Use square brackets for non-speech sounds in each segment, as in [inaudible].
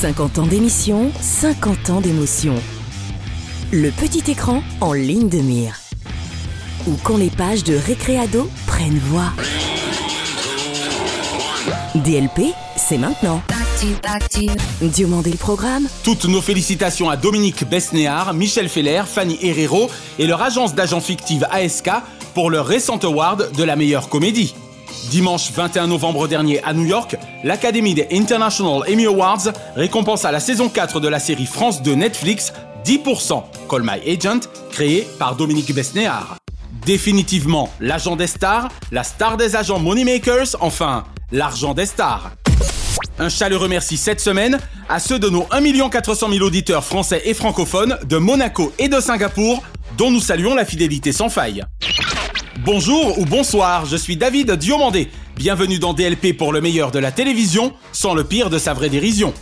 50 ans d'émission, 50 ans d'émotion. Le petit écran en ligne de mire. Ou quand les pages de Récréado prennent voix. DLP, c'est maintenant. Diomandé le programme Toutes nos félicitations à Dominique Besnéard, Michel Feller, Fanny Herrero et leur agence d'agents fictive ASK pour leur récent award de la meilleure comédie. Dimanche 21 novembre dernier à New York, l'Académie des International Emmy Awards récompensa la saison 4 de la série France de Netflix 10% Call My Agent, créée par Dominique Besnéard. Définitivement l'agent des stars, la star des agents Moneymakers, enfin l'argent des stars. Un chaleureux merci cette semaine à ceux de nos 1 400 000 auditeurs français et francophones de Monaco et de Singapour, dont nous saluons la fidélité sans faille. Bonjour ou bonsoir, je suis David Diomandé. Bienvenue dans DLP pour le meilleur de la télévision, sans le pire de sa vraie dérision.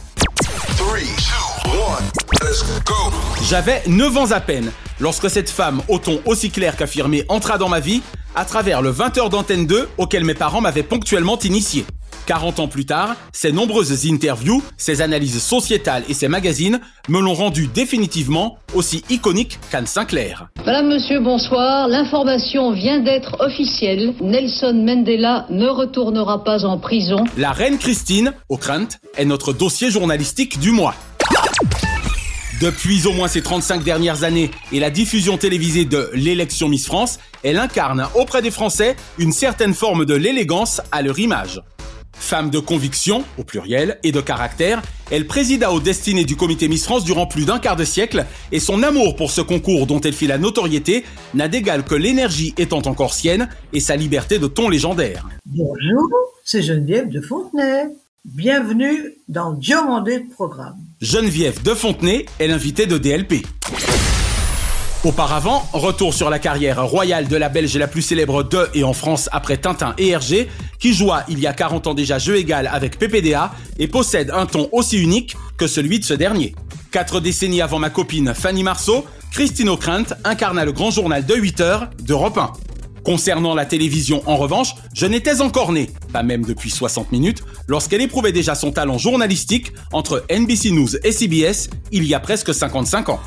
J'avais 9 ans à peine lorsque cette femme, au ton aussi clair qu'affirmé, entra dans ma vie à travers le 20h d'antenne 2 auquel mes parents m'avaient ponctuellement initié. 40 ans plus tard, ces nombreuses interviews, ces analyses sociétales et ces magazines me l'ont rendu définitivement aussi iconique qu'Anne Sinclair. Madame, Monsieur, bonsoir. L'information vient d'être officielle. Nelson Mandela ne retournera pas en prison. La reine Christine, au crainte, est notre dossier journalistique du mois. Depuis au moins ces 35 dernières années et la diffusion télévisée de l'élection Miss France, elle incarne auprès des Français une certaine forme de l'élégance à leur image. Femme de conviction, au pluriel, et de caractère, elle présida aux destinées du comité Miss France durant plus d'un quart de siècle, et son amour pour ce concours dont elle fit la notoriété n'a d'égal que l'énergie étant encore sienne et sa liberté de ton légendaire. Bonjour, c'est Geneviève de Fontenay. Bienvenue dans Diomandé de Programme. Geneviève de Fontenay est l'invitée de DLP. Auparavant, retour sur la carrière royale de la Belge la plus célèbre de et en France après Tintin et Hergé, qui joua il y a 40 ans déjà jeu égal avec PPDA et possède un ton aussi unique que celui de ce dernier. Quatre décennies avant ma copine Fanny Marceau, Christine O'Krent incarna le grand journal de 8 heures d'Europe 1. Concernant la télévision, en revanche, je n'étais encore né, pas même depuis 60 minutes, lorsqu'elle éprouvait déjà son talent journalistique entre NBC News et CBS il y a presque 55 ans.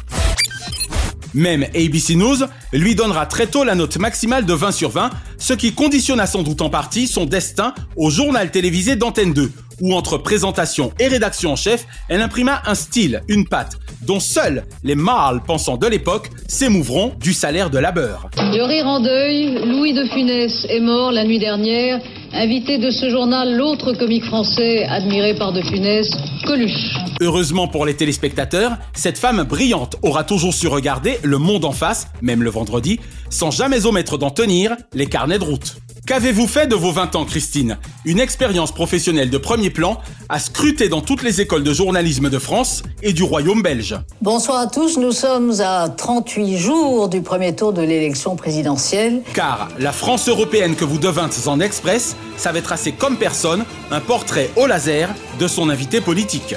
Même ABC News lui donnera très tôt la note maximale de 20 sur 20, ce qui conditionna sans doute en partie son destin au journal télévisé d'Antenne 2, où entre présentation et rédaction en chef, elle imprima un style, une patte, dont seuls les mâles pensants de l'époque s'émouvront du salaire de labeur. De rire en deuil, Louis de Funès est mort la nuit dernière. Invité de ce journal, l'autre comique français admiré par de Funès, Coluche. Heureusement pour les téléspectateurs, cette femme brillante aura toujours su regarder le monde en face, même le vendredi, sans jamais omettre d'en tenir les carnets de route. Qu'avez-vous fait de vos 20 ans, Christine? Une expérience professionnelle de premier plan à scruter dans toutes les écoles de journalisme de France et du Royaume belge. Bonsoir à tous, nous sommes à 38 jours du premier tour de l'élection présidentielle. Car la France européenne que vous devintes en express savait tracer comme personne un portrait au laser de son invité politique.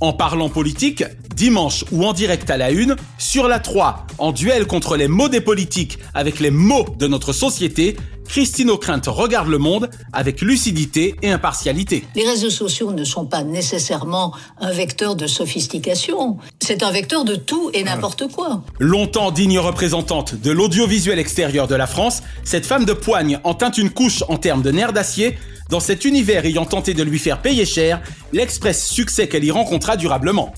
En parlant politique, dimanche ou en direct à la une, sur la 3, en duel contre les mots des politiques avec les mots de notre société, Christine O'Krent regarde le monde avec lucidité et impartialité. Les réseaux sociaux ne sont pas nécessairement un vecteur de sophistication. C'est un vecteur de tout et n'importe quoi. Longtemps digne représentante de l'audiovisuel extérieur de la France, cette femme de poigne en teinte une couche en termes de nerfs d'acier dans cet univers ayant tenté de lui faire payer cher l'express succès qu'elle y rencontra durablement.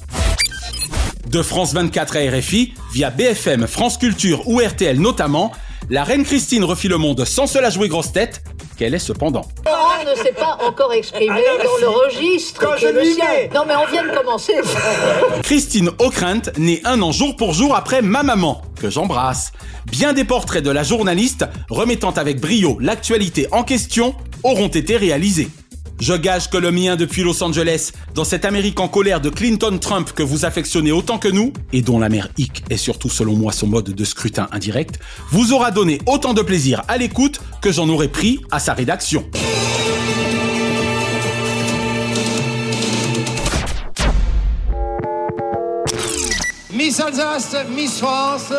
De France 24 à RFI, via BFM, France Culture ou RTL notamment, la reine Christine refit le monde sans se la jouer grosse tête, qu'elle est cependant. Laurent ne s'est pas encore exprimé dans le registre le sien. Non mais on vient de commencer. [laughs] Christine O'Krent, née un an jour pour jour après ma maman, que j'embrasse. Bien des portraits de la journaliste, remettant avec brio l'actualité en question, auront été réalisés. Je gage que le mien depuis Los Angeles, dans cette Amérique en colère de Clinton-Trump que vous affectionnez autant que nous, et dont la mère Hick est surtout selon moi son mode de scrutin indirect, vous aura donné autant de plaisir à l'écoute que j'en aurais pris à sa rédaction. Miss Alsace, Miss France,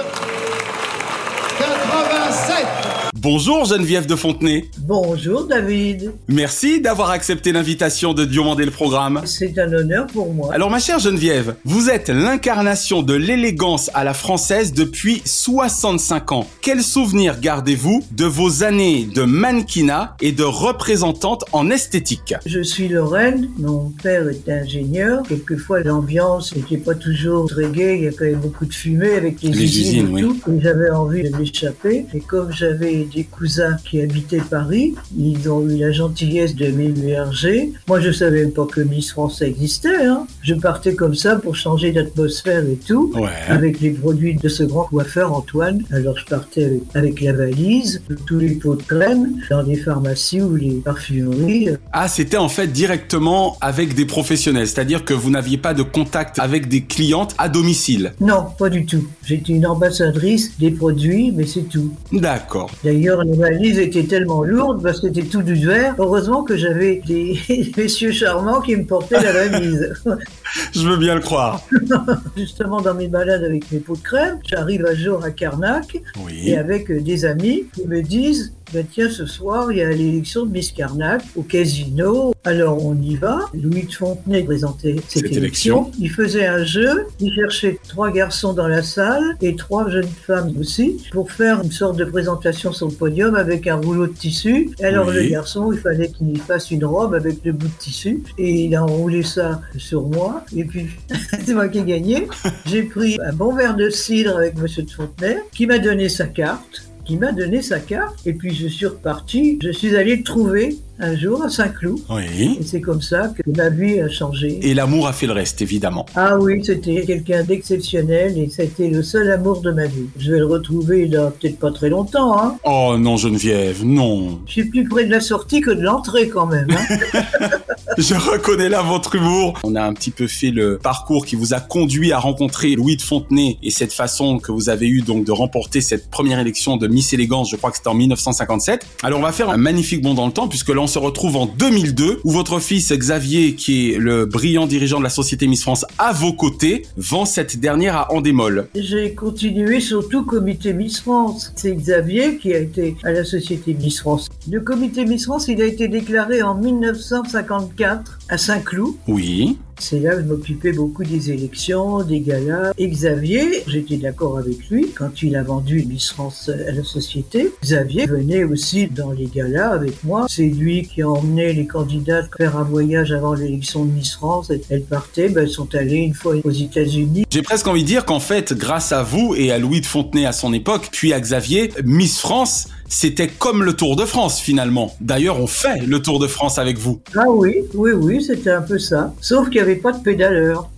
87. Bonjour Geneviève de Fontenay. Bonjour David. Merci d'avoir accepté l'invitation de Diomandé le programme. C'est un honneur pour moi. Alors ma chère Geneviève, vous êtes l'incarnation de l'élégance à la française depuis 65 ans. Quel souvenir gardez-vous de vos années de mannequinat et de représentante en esthétique? Je suis Lorraine, mon père est ingénieur. Quelquefois l'ambiance n'était pas toujours très gaie, il y a quand même beaucoup de fumée avec les, Les usines, et oui. j'avais envie de m'échapper. Et comme j'avais des cousins qui habitaient Paris, ils ont eu la gentillesse de m'héberger. Moi je savais même pas que Miss France existait. Hein. Je partais comme ça pour changer d'atmosphère et tout. Ouais. avec les produits de ce grand coiffeur Antoine. Alors je partais avec, avec la valise, tous les pots de crème, dans les pharmacies ou les parfumeries. Ah, c'était en fait directement avec des professionnels, c'est-à-dire que vous n'aviez pas de contact avec des clientes à domicile. Non, pas du tout. J'étais une ambassadrice des produits, mais c'est tout. D'accord. D'ailleurs, les valises étaient tellement lourdes parce que c'était tout du verre. Heureusement que j'avais des [laughs] messieurs charmants qui me portaient la valise. [laughs] Je veux bien le croire. [laughs] Justement, dans mes balades avec mes pots de crème, j'arrive un jour à Carnac Oui. et avec euh, des amis qui me disent ben tiens ce soir il y a l'élection de Miss Carnac au casino. Alors on y va. Louis de Fontenay présentait cette, Cette élection. élection. il faisait un jeu. Il cherchait trois garçons dans la salle et trois jeunes femmes aussi pour faire une sorte de présentation sur le podium avec un rouleau de tissu. Alors Oui. le garçon il fallait qu'il fasse une robe avec le bout de tissu et il a enroulé ça sur moi. Et puis [laughs] c'est moi qui ai gagné. J'ai pris un bon verre de cidre avec Monsieur de Fontenay qui m'a donné sa carte qui m'a donné sa carte et puis je suis reparti. Je suis allé le trouver un jour à Saint-Cloud Oui. et c'est comme ça que ma vie a changé. Et l'amour a fait le reste, évidemment. Ah oui, c'était quelqu'un d'exceptionnel et c'était le seul amour de ma vie. Je vais le retrouver dans peut-être pas très longtemps. Hein. Oh non, Geneviève, non. Je suis plus près de la sortie que de l'entrée quand même. Hein. [laughs] Je reconnais là votre humour. On a un petit peu fait le parcours qui vous a conduit à rencontrer Louis de Fontenay et cette façon que vous avez eu donc de remporter cette première élection de Miss Élégance, je crois que c'était en 1957. Alors on va faire un magnifique bond dans le temps puisque là on se retrouve en 2002 où votre fils Xavier, qui est le brillant dirigeant de la société Miss France à vos côtés, vend cette dernière à Endemol. J'ai continué surtout comité Miss France. C'est Xavier qui a été à la société Miss France. Le comité Miss France, il a été déclaré en 1954 à Saint-Cloud. Oui. C'est là que je m'occupais beaucoup des élections, des galas. Et Xavier, j'étais d'accord avec lui quand il a vendu Miss France à la société. Xavier venait aussi dans les galas avec moi. C'est lui qui a emmené les candidats faire un voyage avant l'élection de Miss France. Elles partaient, ben, elles sont allées une fois aux États-Unis. J'ai presque envie de dire qu'en fait, grâce à vous et à Louis de Fontenay à son époque, puis à Xavier, Miss France, c'était comme le Tour de France finalement. D'ailleurs, on fait le Tour de France avec vous. Ah oui, oui, oui, c'était un peu ça. Sauf qu'il n'y avait pas de pédaleur.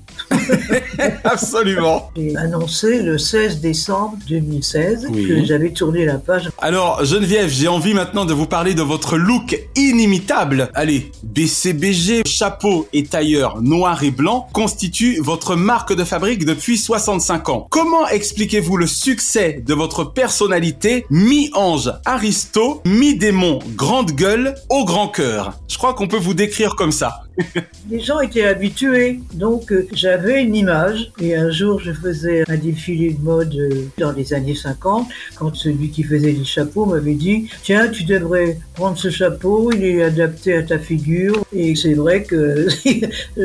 [laughs] Absolument. J'ai annoncé le 16 décembre 2016 Oui. que j'avais tourné la page. Alors, Geneviève, j'ai envie maintenant de vous parler de votre look inimitable. Allez, BCBG, chapeau et tailleur noir et blanc constituent votre marque de fabrique depuis 65 ans. Comment expliquez-vous le succès de votre personnalité mi-ange aristo, mi-démon grande gueule au grand cœur? Je crois qu'on peut vous décrire comme ça. Les gens étaient habitués, donc euh, j'avais une image. Et un jour, je faisais un défilé de mode euh, dans les années 50, quand celui qui faisait les chapeaux m'avait dit Tiens, tu devrais prendre ce chapeau, il est adapté à ta figure. Et c'est vrai que [laughs]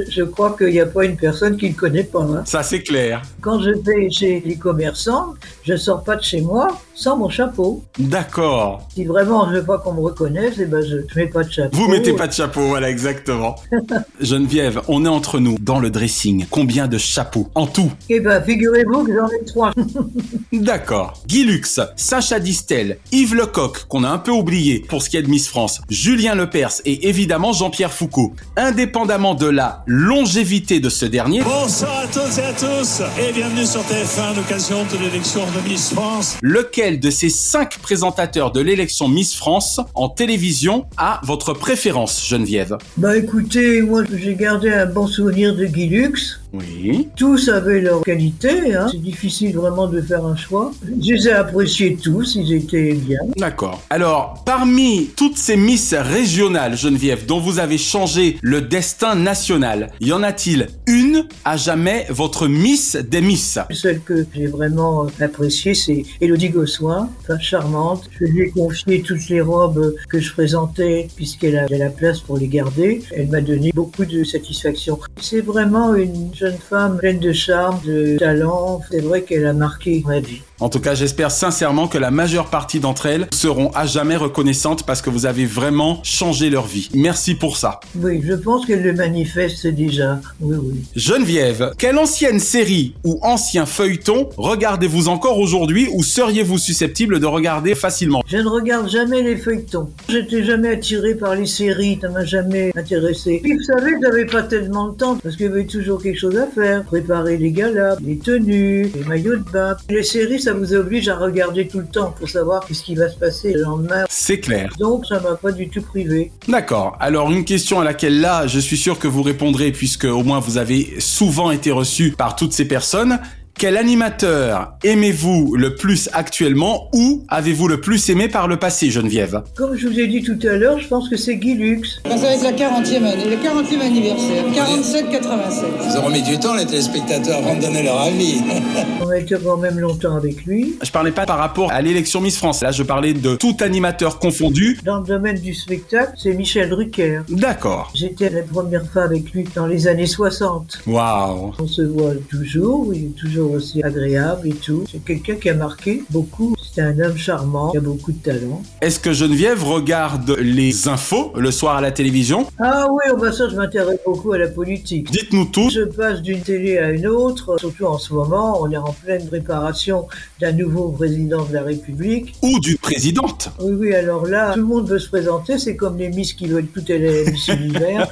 je crois qu'il n'y a pas une personne qui ne connaît pas. hein. Ça, c'est clair. Quand je vais chez les commerçants, je sors pas de chez moi sans mon chapeau. D'accord. Si vraiment je veux pas qu'on me reconnaisse, eh ben je, je mets pas de chapeau. Vous mettez pas de chapeau, voilà, exactement. [laughs] [laughs] Geneviève, on est entre nous dans le dressing. Combien de chapeaux en tout? Eh ben, figurez-vous que j'en ai trois. [laughs] D'accord. Guy Lux, Sacha Distel, Yves Lecoq, qu'on a un peu oublié pour ce qui est de Miss France, Julien Lepers et évidemment Jean-Pierre Foucault. Indépendamment de la longévité de ce dernier, Bonsoir à toutes et à tous et bienvenue sur TF1 à l'occasion de l'élection de Miss France. lequel de ces cinq présentateurs de l'élection Miss France en télévision a votre préférence, Geneviève? Bah écoutez, moi j'ai gardé un bon souvenir de Guy Lux. Oui. Tous avaient leur qualité, hein. c'est difficile vraiment de faire un choix. Je les ai appréciés tous, ils étaient bien. D'accord. Alors, parmi toutes ces Miss régionales, Geneviève, dont vous avez changé le destin national, y en a-t-il une à jamais votre Miss des Miss? Celle que j'ai vraiment appréciée, c'est Élodie Gossoin, enfin charmante. Je lui ai confié toutes les robes que je présentais, puisqu'elle avait la place pour les garder. Elle m'a donné beaucoup de satisfaction. C'est vraiment une jeune femme pleine de charme, de talent. C'est vrai qu'elle a marqué ma vie. En tout cas, j'espère sincèrement que la majeure partie d'entre elles seront à jamais reconnaissantes parce que vous avez vraiment changé leur vie. Merci pour ça. Oui, je pense qu'elle le manifeste déjà. Oui, oui. Geneviève, quelle ancienne série ou ancien feuilleton regardez-vous encore aujourd'hui ou seriez-vous susceptible de regarder facilement? Je ne regarde jamais les feuilletons. J'étais jamais attiré par les séries, ça m'a jamais intéressé. Puis vous savez, j'avais pas tellement de temps parce qu'il y avait toujours quelque chose à faire. Préparer les galas, les tenues, les maillots de bain. Les séries, ça vous oblige à regarder tout le temps pour savoir ce qui va se passer le lendemain. C'est clair. Donc ça m'a pas du tout privé. D'accord. Alors une question à laquelle là, je suis sûr que vous répondrez puisque au moins vous avez souvent été reçu par toutes ces personnes. Quel animateur aimez-vous le plus actuellement ou avez-vous le plus aimé par le passé, Geneviève? Comme je vous ai dit tout à l'heure, je pense que c'est Guy Lux. Ça va être la 40e année, le 40e anniversaire, 47-87. Ils auront mis du temps, les téléspectateurs, avant de donner leur avis. [laughs] On a été quand même longtemps avec lui. Je parlais pas par rapport à l'élection Miss France. Là, je parlais de tout animateur confondu. Dans le domaine du spectacle, c'est Michel Drucker. D'accord. J'étais la première fois avec lui dans les années 60. Waouh. On se voit toujours, il est toujours aussi agréable et tout. C'est quelqu'un qui a marqué beaucoup. C'est un homme charmant, qui a beaucoup de talent. Est-ce que Geneviève regarde les infos le soir à la télévision? Ah oui, oh bah ça, je m'intéresse beaucoup à la politique. Dites-nous tout. Je passe d'une télé à une autre, surtout en ce moment, on est en pleine préparation d'un nouveau président de la République. Ou d'une présidente. Oui, oui, alors là, tout le monde veut se présenter, c'est comme les Miss qui veulent tout aller à Miss [laughs] Univers.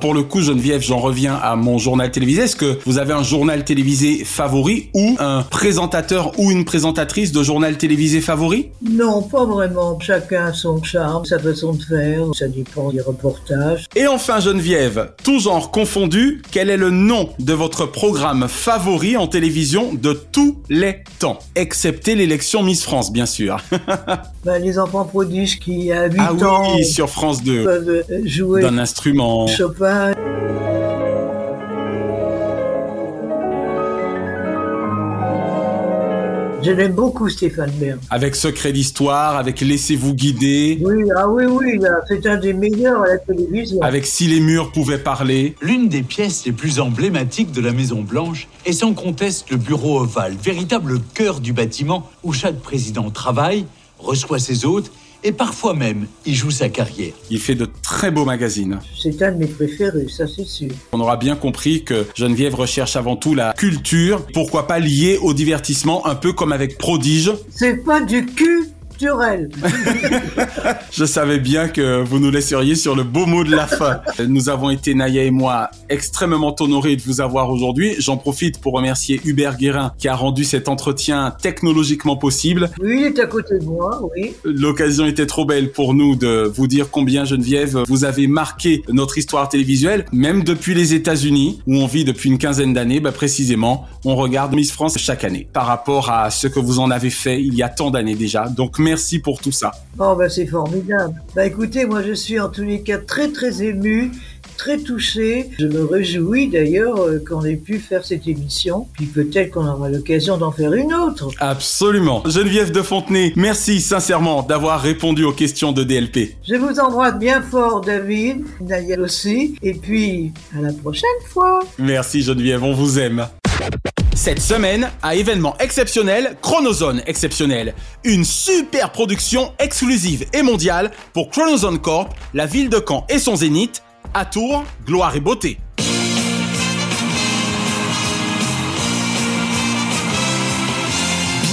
Pour le coup, Geneviève, j'en reviens à mon journal télévisé. Est-ce que vous avez un journal télévisé favori ou un présentateur ou une présentatrice de journal télévisé favori? Non, pas vraiment. Chacun a son charme, sa façon de faire, ça dépend des reportages. Et enfin, Geneviève, tout genre confondu, quel est le nom de votre programme favori en télévision de tous les temps? Excepté l'élection Miss France, bien sûr. [laughs] Ben, les enfants prodiges qui, à 8 ah ans, oui, sur France 2, peuvent jouer d'un instrument. Chopin. Je l'aime beaucoup, Stéphane Bern. Avec Secret d'Histoire, avec Laissez-vous guider, Oui, ah oui, oui, là, c'est un des meilleurs à la télévision. avec Si les murs pouvaient parler. L'une des pièces les plus emblématiques de la Maison Blanche est sans conteste le bureau ovale, véritable cœur du bâtiment où chaque président travaille, reçoit ses hôtes et parfois même y joue sa carrière. Il fait de très beaux magazines. C'est un de mes préférés, ça c'est sûr. On aura bien compris que Geneviève recherche avant tout la culture, pourquoi pas liée au divertissement, un peu comme avec Prodige. C'est pas du cul culturel. [laughs] Je savais bien que vous nous laisseriez sur le beau mot de la fin. Nous avons été, Naya et moi, extrêmement honorés de vous avoir aujourd'hui. J'en profite pour remercier Hubert Guérin qui a rendu cet entretien technologiquement possible. Oui, il est à côté de moi, oui. L'occasion était trop belle pour nous de vous dire combien Geneviève vous avez marqué notre histoire télévisuelle, même depuis les États-Unis où on vit depuis une quinzaine d'années. Bah, précisément, on regarde Miss France chaque année par rapport à ce que vous en avez fait il y a tant d'années déjà. Donc merci pour tout ça. Oh, bah c'est formidable. Bah écoutez, moi je suis en tous les cas très très ému, très touché. Je me réjouis d'ailleurs euh, qu'on ait pu faire cette émission, puis peut-être qu'on aura l'occasion d'en faire une autre. Absolument. Geneviève de Fontenay, merci sincèrement d'avoir répondu aux questions de DLP. Je vous embrasse bien fort, David, Daniel aussi, et puis à la prochaine fois. Merci Geneviève, on vous aime. Cette semaine, à événement exceptionnel, Chronozone exceptionnel. Une super production exclusive et mondiale pour Chronozone Corp, la ville de Caen et son zénith, À Tours, gloire et beauté.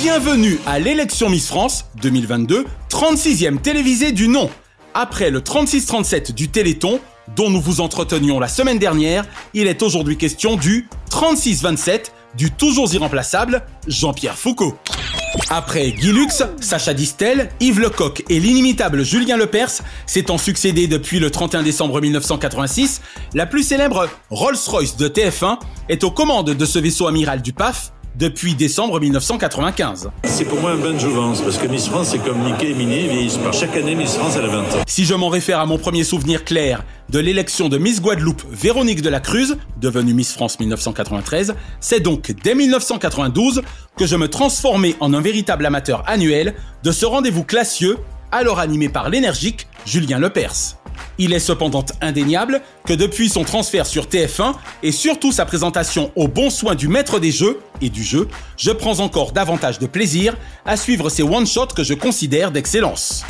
Bienvenue à l'élection Miss France 2022, 36e télévisée du nom. Après le 36-37 du Téléthon, dont nous vous entretenions la semaine dernière, il est aujourd'hui question du 36-27 du toujours irremplaçable Jean-Pierre Foucault. Après Guy Lux, Sacha Distel, Yves Lecoq et l'inimitable Julien Lepers s'étant succédé depuis le 31 décembre 1986, la plus célèbre Rolls-Royce de TF1 est aux commandes de ce vaisseau amiral du PAF depuis décembre 1995. C'est pour moi un bain de jouvence, parce que Miss France, c'est comme Mickey et Minnie, vieillissent chaque année Miss France, elle a 20 ans. Si je m'en réfère à mon premier souvenir clair de l'élection de Miss Guadeloupe Véronique de la Cruz, devenue Miss France 1993, c'est donc dès 1992 que je me transformais en un véritable amateur annuel de ce rendez-vous classieux, alors animé par l'énergique Julien Lepers. Il est cependant indéniable que depuis son transfert sur TF1 et surtout sa présentation au bon soin du maître des jeux et du jeu, je prends encore davantage de plaisir à suivre ces one-shots que je considère d'excellence.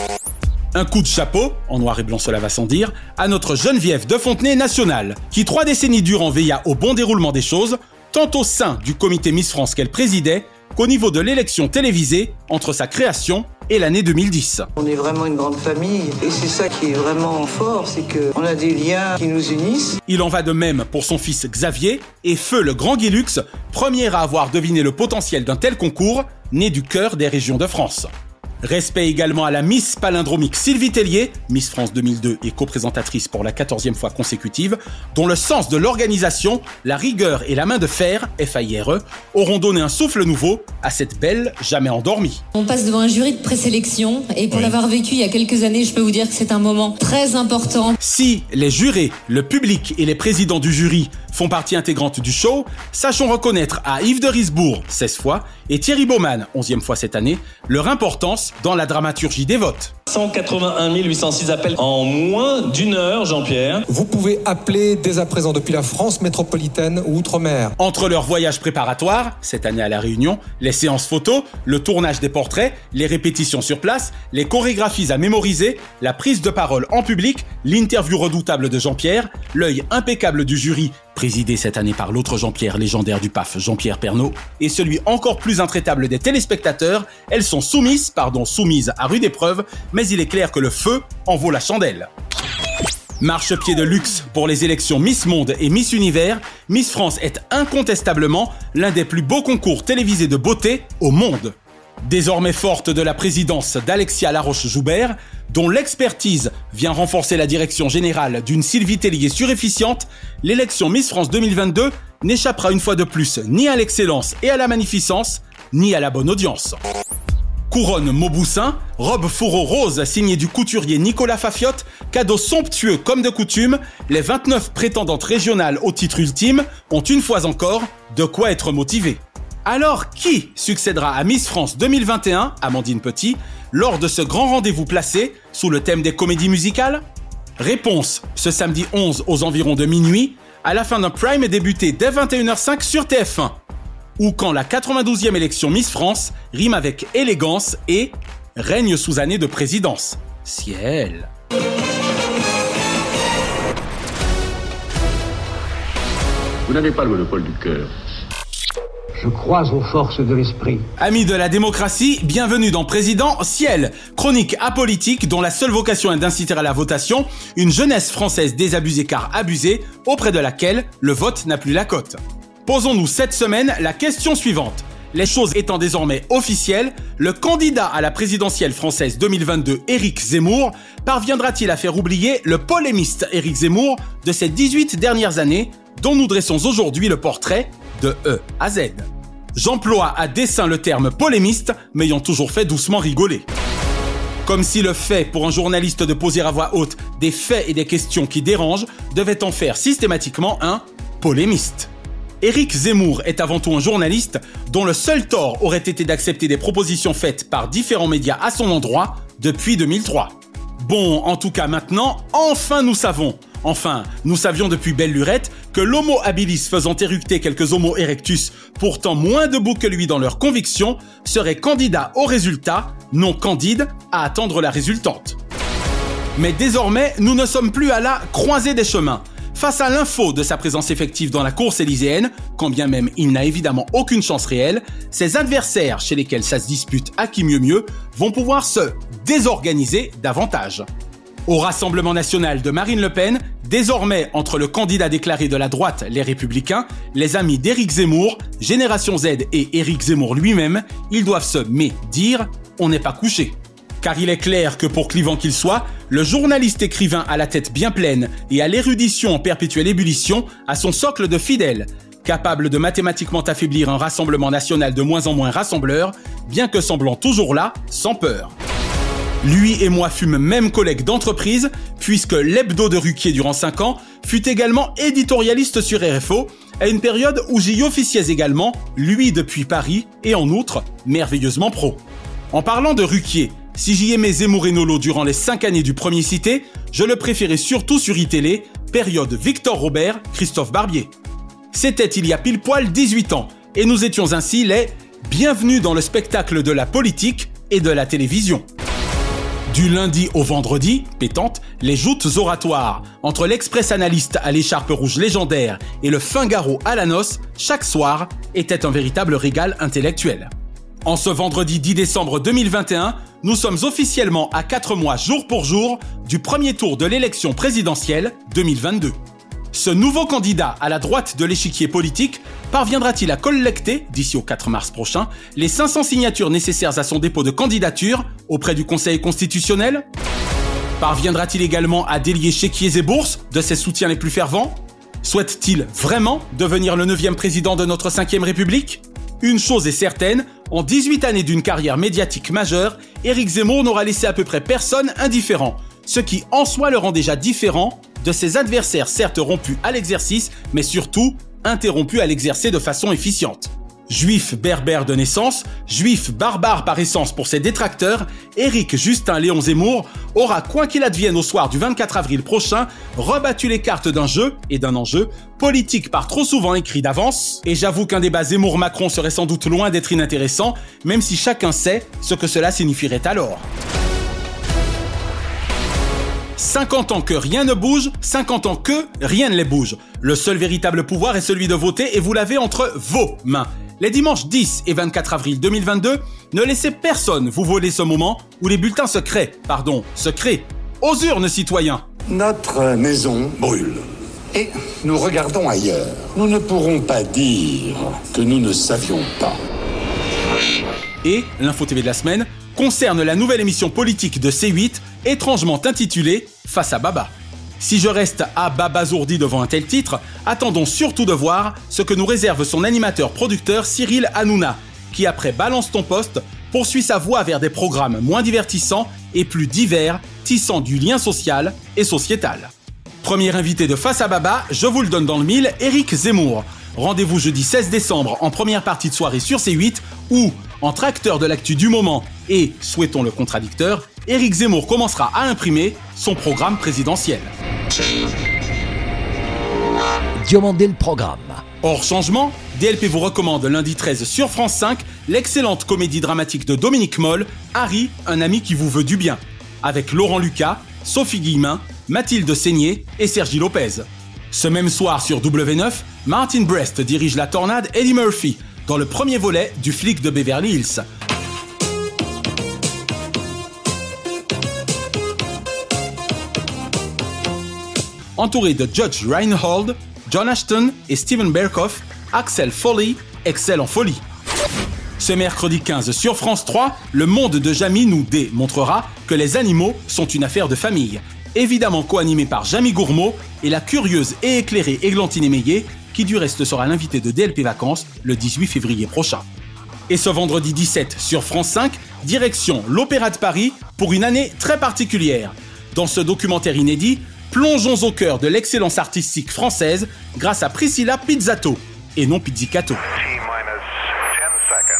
Un coup de chapeau, en noir et blanc cela va sans dire, à notre Geneviève de Fontenay nationale, qui trois décennies durant veilla au bon déroulement des choses, tant au sein du comité Miss France qu'elle présidait, qu'au niveau de l'élection télévisée entre sa création et l'année 2010. On est vraiment une grande famille et c'est ça qui est vraiment fort, c'est qu'on a des liens qui nous unissent. Il en va de même pour son fils Xavier et Feu le grand Guilux, premier à avoir deviné le potentiel d'un tel concours, né du cœur des régions de France. Respect également à la Miss palindromique Sylvie Tellier, Miss France 2002 et co-présentatrice pour la 14e fois consécutive, dont le sens de l'organisation, la rigueur et la main de fer, FAIRE, auront donné un souffle nouveau à cette belle jamais endormie. On passe devant un jury de présélection et pour l'avoir vécu il y a quelques années, je peux vous dire que c'est un moment très important. Si les jurés, le public et les présidents du jury font partie intégrante du show, sachons reconnaître à Yves de Risbourg, 16 fois, et Thierry Baumann, 11e fois cette année, leur importance dans la dramaturgie des votes. 181 806 appels en moins d'une heure, Jean-Pierre. Vous pouvez appeler dès à présent depuis la France métropolitaine ou outre-mer. Entre leurs voyages préparatoires, cette année à La Réunion, les séances photos, le tournage des portraits, les répétitions sur place, les chorégraphies à mémoriser, la prise de parole en public, l'interview redoutable de Jean-Pierre, l'œil impeccable du jury présidé cette année par l'autre Jean-Pierre légendaire du PAF, Jean-Pierre Pernaud, et celui encore plus intraitable des téléspectateurs, elles sont soumises, pardon, soumises à rude épreuve, mais il est clair que le feu en vaut la chandelle. Marche-pied de luxe pour les élections Miss Monde et Miss Univers, Miss France est incontestablement l'un des plus beaux concours télévisés de beauté au monde. Désormais forte de la présidence d'Alexia Laroche-Joubert, dont l'expertise vient renforcer la direction générale d'une Sylvie Tellier surefficiente, l'élection Miss France 2022 n'échappera une fois de plus ni à l'excellence et à la magnificence, ni à la bonne audience. Couronne Mauboussin, robe fourreau rose signée du couturier Nicolas Fafiotte, cadeau somptueux comme de coutume, les 29 prétendantes régionales au titre ultime ont une fois encore de quoi être motivées. Alors, qui succédera à Miss France 2021, Amandine Petit, lors de ce grand rendez-vous placé sous le thème des comédies musicales? Réponse ce samedi 11 aux environs de minuit, à la fin d'un prime débuté dès 21h05 sur TF1 ou quand la 92e élection Miss France rime avec élégance et règne sous année de présidence. Ciel. Vous n'avez pas le monopole du cœur. Je crois aux forces de l'esprit. Amis de la démocratie, bienvenue dans Président Ciel, chronique apolitique dont la seule vocation est d'inciter à la votation une jeunesse française désabusée car abusée, auprès de laquelle le vote n'a plus la cote. Posons-nous cette semaine la question suivante. Les choses étant désormais officielles, le candidat à la présidentielle française 2022, Éric Zemmour, parviendra-t-il à faire oublier le polémiste Éric Zemmour de ces 18 dernières années, dont nous dressons aujourd'hui le portrait de E à Z J'emploie à dessein le terme polémiste, m'ayant toujours fait doucement rigoler. Comme si le fait pour un journaliste de poser à voix haute des faits et des questions qui dérangent devait en faire systématiquement un polémiste. Éric Zemmour est avant tout un journaliste dont le seul tort aurait été d'accepter des propositions faites par différents médias à son endroit depuis 2003. Bon, en tout cas maintenant, enfin nous savons, enfin nous savions depuis belle lurette que l'homo habilis faisant éructer quelques homo erectus pourtant moins debout que lui dans leurs convictions serait candidat au résultat, non candide à attendre la résultante. Mais désormais, nous ne sommes plus à la croisée des chemins. Face à l'info de sa présence effective dans la course élyséenne, quand bien même il n'a évidemment aucune chance réelle, ses adversaires chez lesquels ça se dispute à qui mieux mieux vont pouvoir se désorganiser davantage. Au Rassemblement national de Marine Le Pen, désormais entre le candidat déclaré de la droite, les Républicains, les amis d'Éric Zemmour, Génération Z et Éric Zemmour lui-même, ils doivent se médire on n'est pas couché. Car il est clair que pour clivant qu'il soit, le journaliste écrivain à la tête bien pleine et à l'érudition en perpétuelle ébullition a son socle de fidèles, capable de mathématiquement affaiblir un rassemblement national de moins en moins rassembleur, bien que semblant toujours là, sans peur. Lui et moi fûmes même collègues d'entreprise, puisque l'hebdo de Ruquier durant 5 ans fut également éditorialiste sur RFO, à une période où j'y officiais également, lui depuis Paris, et en outre, merveilleusement pro. En parlant de Ruquier, si j'y aimais Zemmour et Nolo durant les 5 années du premier cité, je le préférais surtout sur iTélé, période Victor Robert, Christophe Barbier. C'était il y a pile poil 18 ans, et nous étions ainsi les bienvenus dans le spectacle de la politique et de la télévision. Du lundi au vendredi, pétante, les joutes oratoires, entre l'express analyste à l'écharpe rouge légendaire et le fingaro à la noce, chaque soir, était un véritable régal intellectuel. En ce vendredi 10 décembre 2021, nous sommes officiellement à 4 mois jour pour jour du premier tour de l'élection présidentielle 2022. Ce nouveau candidat à la droite de l'échiquier politique parviendra-t-il à collecter, d'ici au 4 mars prochain, les 500 signatures nécessaires à son dépôt de candidature auprès du Conseil constitutionnel? Parviendra-t-il également à délier chéquiers et bourses de ses soutiens les plus fervents? Souhaite-t-il vraiment devenir le 9e président de notre 5e République? Une chose est certaine, en 18 années d'une carrière médiatique majeure, Éric Zemmour n'aura laissé à peu près personne indifférent, ce qui en soi le rend déjà différent de ses adversaires certes rompus à l'exercice, mais surtout interrompus à l'exercer de façon efficiente. Juif berbère de naissance, juif barbare par essence pour ses détracteurs, Éric Justin Léon Zemmour aura, quoi qu'il advienne au soir du 24 avril prochain, rebattu les cartes d'un jeu et d'un enjeu politique par trop souvent écrit d'avance, et j'avoue qu'un débat Zemmour-Macron serait sans doute loin d'être inintéressant, même si chacun sait ce que cela signifierait alors. 50 ans que rien ne bouge, 50 ans que rien ne les bouge. Le seul véritable pouvoir est celui de voter et vous l'avez entre vos mains. Les dimanches 10 et 24 avril 2022, ne laissez personne vous voler ce moment où les bulletins se créent, pardon, se créent. Aux urnes, citoyens Notre maison brûle. Et nous regardons ailleurs. Nous ne pourrons pas dire que nous ne savions pas. Et l'info TV de la semaine concerne la nouvelle émission politique de C8, étrangement intitulée Face à Baba. Si je reste à babazourdi devant un tel titre, attendons surtout de voir ce que nous réserve son animateur-producteur Cyril Hanouna, qui après Balance ton poste, poursuit sa voie vers des programmes moins divertissants et plus divers, tissant du lien social et sociétal. Premier invité de Face à Baba, je vous le donne dans le mille, Eric Zemmour. Rendez-vous jeudi 16 décembre en première partie de soirée sur C8 où, entre acteurs de l'actu du moment et, souhaitons le contradicteur, Éric Zemmour commencera à imprimer son programme présidentiel. Diomandé le programme. Hors changement, DLP vous recommande lundi 13 sur France 5 l'excellente comédie dramatique de Dominique Moll, Harry, un ami qui vous veut du bien, avec Laurent Lucas, Sophie Guillemin, Mathilde Seigné et Sergi Lopez. Ce même soir sur W9, Martin Brest dirige la tornade Eddie Murphy dans le premier volet du flic de Beverly Hills. Entouré de Judge Reinhold, John Ashton et Steven Berkoff, Axel Foley excelle en folie. Ce mercredi 15 sur France 3, le monde de Jamie nous démontrera que les animaux sont une affaire de famille. Évidemment co-animé par Jamie Gourmaud et la curieuse et éclairée Églantine Émeillé, qui du reste sera l'invité de DLP Vacances le 18 février prochain. Et ce vendredi 17 sur France 5, direction l'Opéra de Paris pour une année très particulière. Dans ce documentaire inédit, plongeons au cœur de l'excellence artistique française grâce à Priscilla Pizzato, et non Pizzicato.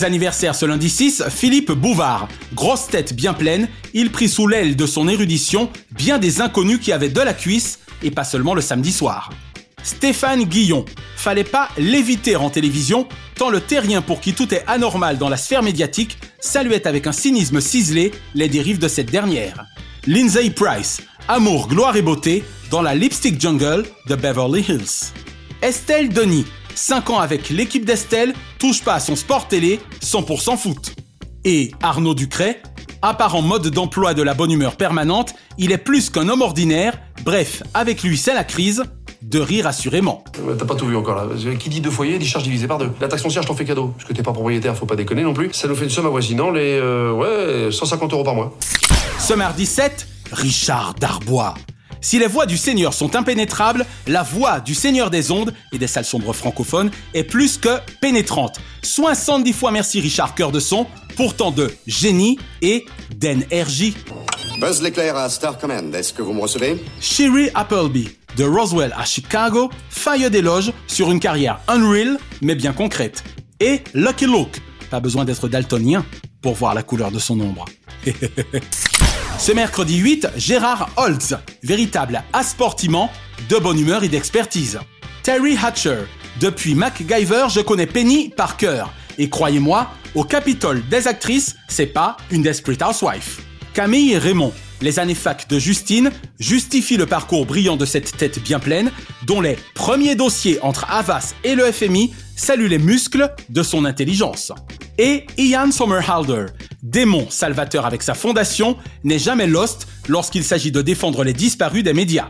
Anniversaire ce lundi 6, Philippe Bouvard. Grosse tête bien pleine, il prit sous l'aile de son érudition bien des inconnus qui avaient de la cuisse, et pas seulement le samedi soir. Stéphane Guillon. Fallait pas l'éviter en télévision, tant le terrien pour qui tout est anormal dans la sphère médiatique saluait avec un cynisme ciselé les dérives de cette dernière. Lindsay Price. Amour, gloire et beauté dans la Lipstick Jungle de Beverly Hills. Estelle Denis. 5 ans avec l'équipe d'Estelle, touche pas à son sport télé, 100% foot. Et Arnaud Ducret, à part en mode d'emploi de la bonne humeur permanente, il est plus qu'un homme ordinaire, bref, avec lui c'est la crise, de rire assurément. T'as pas tout vu encore là. Qui dit deux foyers dit charge divisée par deux. La taxe foncière, je t'en fais cadeau. Parce que t'es pas propriétaire, faut pas déconner non plus. Ça nous fait une somme avoisinant les. Euh, ouais, 150 euros par mois. Ce mardi 7, Richard Darbois. Si les voix du Seigneur sont impénétrables, la voix du Seigneur des ondes et des salles sombres francophones est plus que pénétrante. 70 fois merci Richard Cœur de Son, pourtant de génie et d'énergie. Buzz l'éclair à Star Command, est-ce que vous me recevez? Sherry Appleby, de Roswell à Chicago, faille d'éloge sur une carrière unreal mais bien concrète. Et Lucky Luke, pas besoin d'être daltonien pour voir la couleur de son ombre. [laughs] Ce mercredi 8, Gérard Holtz, véritable asportiment de bonne humeur et d'expertise. Terry Hatcher, depuis MacGyver, je connais Penny par cœur. Et croyez-moi, au Capitole des actrices, c'est pas une Desperate Housewife. Camille Raymond, les années fac de Justine, justifient le parcours brillant de cette tête bien pleine, dont les premiers dossiers entre Avas et le FMI saluent les muscles de son intelligence. Et Ian Somerhalder, démon salvateur avec sa fondation, n'est jamais lost lorsqu'il s'agit de défendre les disparus des médias.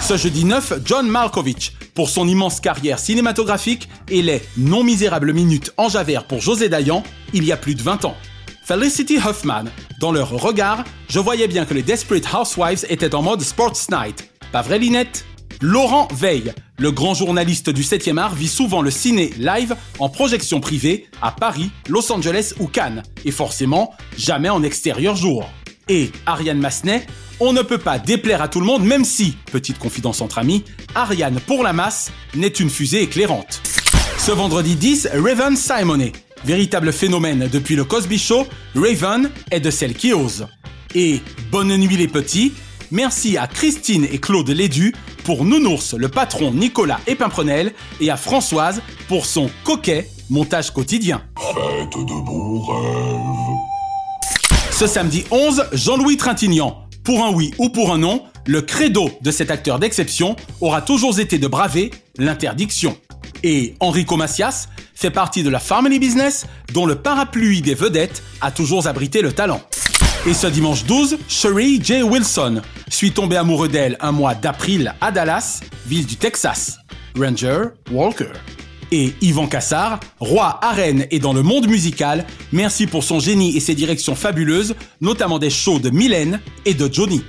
Ce jeudi 9, John Malkovich, pour son immense carrière cinématographique et les non misérables minutes en javert pour José Dayan, il y a plus de 20 ans. Felicity Huffman, dans leur regard, je voyais bien que les Desperate Housewives étaient en mode Sports Night. Pas vrai, Linette? Laurent Veil, le grand journaliste du 7e art, vit souvent le ciné live en projection privée à Paris, Los Angeles ou Cannes, et forcément jamais en extérieur jour. Et Ariane Massenet, on ne peut pas déplaire à tout le monde, même si, petite confidence entre amis, Ariane pour la masse n'est une fusée éclairante. Ce vendredi 10, Raven Simonet. Véritable phénomène depuis le Cosby Show, Raven est de celles qui osent. Et bonne nuit les petits, merci à Christine et Claude Lédu pour Nounours, le patron Nicolas Epimprenel, et à Françoise pour son coquet montage quotidien. Faites de beaux rêves. Ce samedi 11, Jean-Louis Trintignant. Pour un oui ou pour un non, le credo de cet acteur d'exception aura toujours été de braver l'interdiction. Et Enrico Macias fait partie de la Family Business dont le parapluie des vedettes a toujours abrité le talent. Et ce dimanche 12, Sherry J. Wilson suit tombé amoureux d'elle un mois d'april à Dallas, ville du Texas. Ranger Walker. Et Yvan Cassard, roi à Rennes et dans le monde musical, merci pour son génie et ses directions fabuleuses, notamment des shows de Mylène et de Johnny.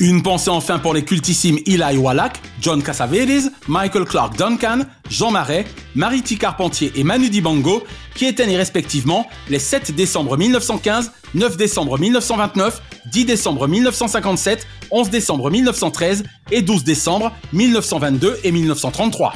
Une pensée enfin pour les cultissimes Eli Wallach, John Cassavetes, Michael Clark Duncan, Jean Marais, Mariti Carpentier et Manu Dibango, qui étaient nés respectivement les 7 décembre 1915, 9 décembre 1929, 10 décembre 1957, 11 décembre 1913 et 12 décembre 1922 et 1933.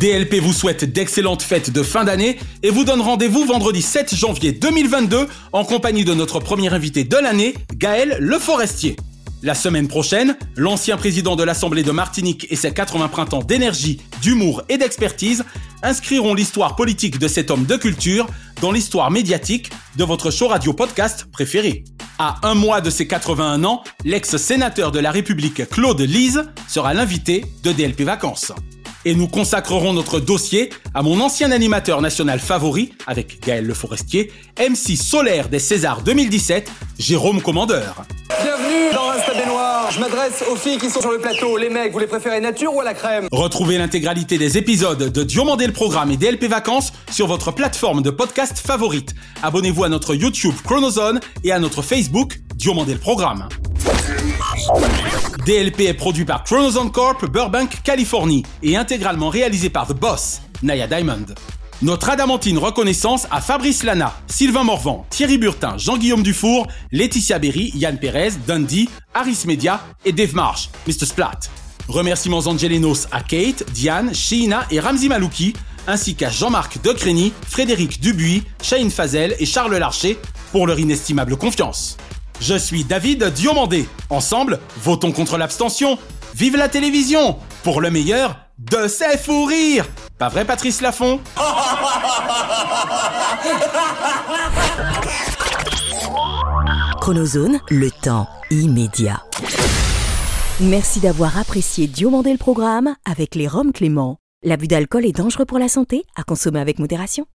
DLP vous souhaite d'excellentes fêtes de fin d'année et vous donne rendez-vous vendredi 7 janvier 2022 en compagnie de notre premier invité de l'année, Gaël Le Forestier. La semaine prochaine, l'ancien président de l'Assemblée de Martinique et ses 80 printemps d'énergie, d'humour et d'expertise inscriront l'histoire politique de cet homme de culture dans l'histoire médiatique de votre show radio podcast préféré. À un mois de ses 81 ans, l'ex-sénateur de la République Claude Lise sera l'invité de DLP Vacances et nous consacrerons notre dossier à mon ancien animateur national favori, avec Gaël Le Forestier, MC solaire des Césars 2017, Jérôme Commandeur. Bienvenue dans Insta Baignoire. Je m'adresse aux filles qui sont sur le plateau. Les mecs, vous les préférez nature ou à la crème? Retrouvez l'intégralité des épisodes de Diomandé le Programme et DLP Vacances sur votre plateforme de podcast favorite. Abonnez-vous à notre YouTube Chronozone et à notre Facebook Diomandé le Programme. DLP est produit par Chronozone Corp, Burbank, Californie et intégralement réalisé par The Boss, Naya Diamond. Notre adamantine reconnaissance à Fabrice Lana, Sylvain Morvan, Thierry Burtin, Jean-Guillaume Dufour, Laetitia Berry, Yann Perez, Dundee, Harris Media et Dave Marsh, Mr. Splat. Remerciements angelinos à Kate, Diane, Sheena et Ramzi Malouki, ainsi qu'à Jean-Marc Decrény, Frédéric Dubuis, Shane Fazel et Charles Larcher pour leur inestimable confiance. Je suis David Diomandé. Ensemble, votons contre l'abstention. Vive la télévision Pour le meilleur de ses fous rires Pas vrai Patrice Laffont [laughs] Chronozone, le temps immédiat. Merci d'avoir apprécié Diomandé le programme avec les Roms Clément. L'abus d'alcool est dangereux pour la santé, à consommer avec modération.